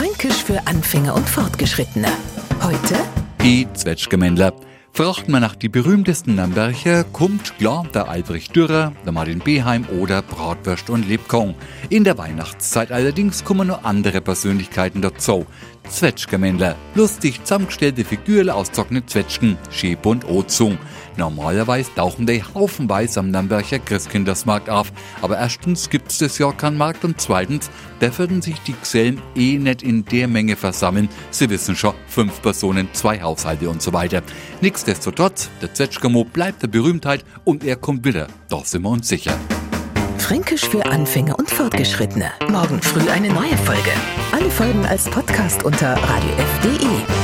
Fränkisch für Anfänger und Fortgeschrittene. Heute Die Zwetschgemändler. Fragt man nach die berühmtesten Nürnberger, kommt klar der Albrecht Dürer, der Martin Beheim oder Bratwurst und Lebkuchen. In der Weihnachtszeit allerdings kommen noch andere Persönlichkeiten dazu. Zwetschgemändler, lustig zusammengestellte Figuren aus trockenen Zwetschgen, Schäb und Ozung. Normalerweise tauchen die haufenweise am Nürnberger Christkindersmarkt auf, aber erstens gibt's das Jahr keinen Markt und zweitens dürfen sich die Gesellen eh nicht in der Menge versammeln. Sie wissen schon, fünf Personen, zwei Haushalte und so weiter. Nichtsdestotrotz, der Zwetschgemo bleibt der Berühmtheit und er kommt wieder, da sind wir uns sicher. Fränkisch für Anfänger und Fortgeschrittene. Morgen früh eine neue Folge. Alle Folgen als Podcast unter radiof.de.